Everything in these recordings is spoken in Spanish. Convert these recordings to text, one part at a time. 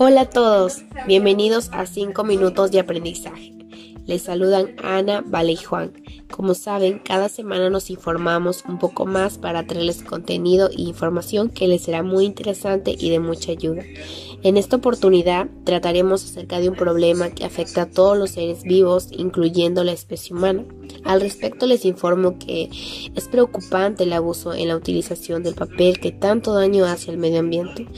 Hola a todos, bienvenidos a 5 minutos de aprendizaje. Les saludan Ana, Vale y Juan. Como saben, cada semana nos informamos un poco más para traerles contenido e información que les será muy interesante y de mucha ayuda. En esta oportunidad trataremos acerca de un problema que afecta a todos los seres vivos, incluyendo la especie humana. Al respecto les informo que es preocupante el abuso en la utilización del papel que tanto daño hace al medio ambiente.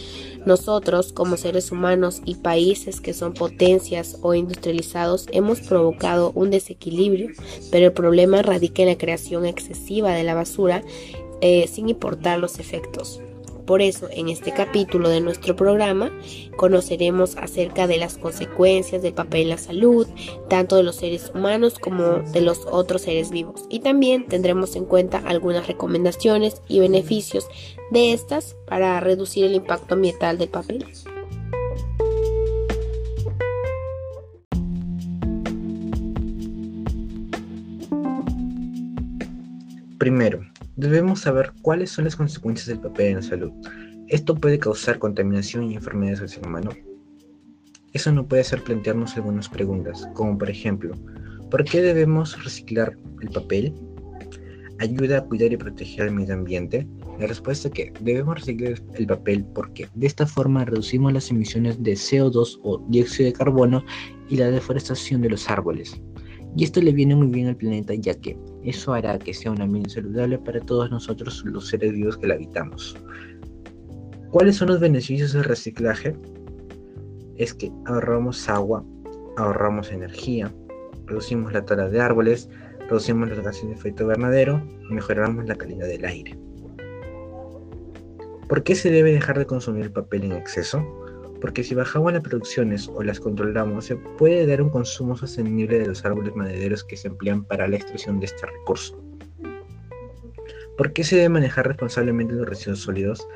Nosotros, como seres humanos y países que son potencias o industrializados, hemos provocado un desequilibrio, pero el problema radica en la creación excesiva de la basura eh, sin importar los efectos. Por eso, en este capítulo de nuestro programa, conoceremos acerca de las consecuencias del papel en la salud, tanto de los seres humanos como de los otros seres vivos. Y también tendremos en cuenta algunas recomendaciones y beneficios de estas para reducir el impacto ambiental del papel. Primero, debemos saber cuáles son las consecuencias del papel en la salud. ¿Esto puede causar contaminación y enfermedades al ser humano? Eso nos puede hacer plantearnos algunas preguntas, como por ejemplo, ¿por qué debemos reciclar el papel? ¿Ayuda a cuidar y proteger el medio ambiente? La respuesta es que debemos reciclar el papel porque de esta forma reducimos las emisiones de CO2 o dióxido de carbono y la deforestación de los árboles. Y esto le viene muy bien al planeta ya que eso hará que sea un ambiente saludable para todos nosotros los seres vivos que la habitamos. ¿Cuáles son los beneficios del reciclaje? Es que ahorramos agua, ahorramos energía, reducimos la tala de árboles, reducimos los gases de efecto invernadero mejoramos la calidad del aire. ¿Por qué se debe dejar de consumir papel en exceso? Porque si bajamos las producciones o las controlamos, se puede dar un consumo sostenible de los árboles madereros que se emplean para la extracción de este recurso. ¿Por qué se debe manejar responsablemente los residuos sólidos?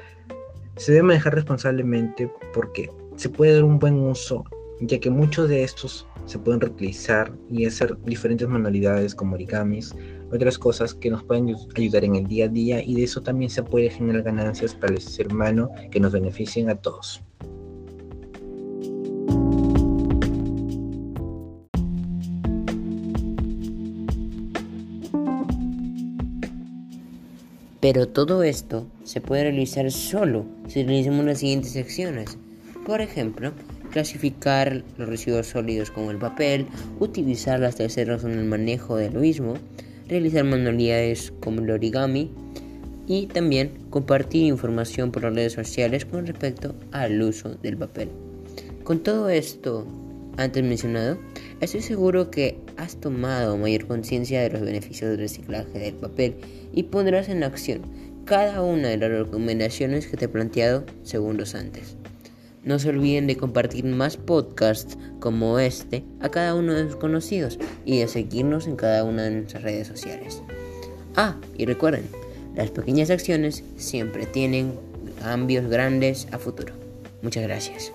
Se debe manejar responsablemente porque se puede dar un buen uso, ya que muchos de estos se pueden reutilizar y hacer diferentes manualidades como origamis, otras cosas que nos pueden ayudar en el día a día y de eso también se puede generar ganancias para el ser humano que nos beneficien a todos. Pero todo esto se puede realizar solo si realizamos las siguientes acciones. Por ejemplo, clasificar los residuos sólidos como el papel, utilizar las terceras en el manejo del mismo, realizar manualidades como el origami y también compartir información por las redes sociales con respecto al uso del papel. Con todo esto antes mencionado, estoy seguro que has tomado mayor conciencia de los beneficios del reciclaje del papel y pondrás en acción cada una de las recomendaciones que te he planteado segundos antes. No se olviden de compartir más podcasts como este a cada uno de sus conocidos y de seguirnos en cada una de nuestras redes sociales. Ah, y recuerden, las pequeñas acciones siempre tienen cambios grandes a futuro. Muchas gracias.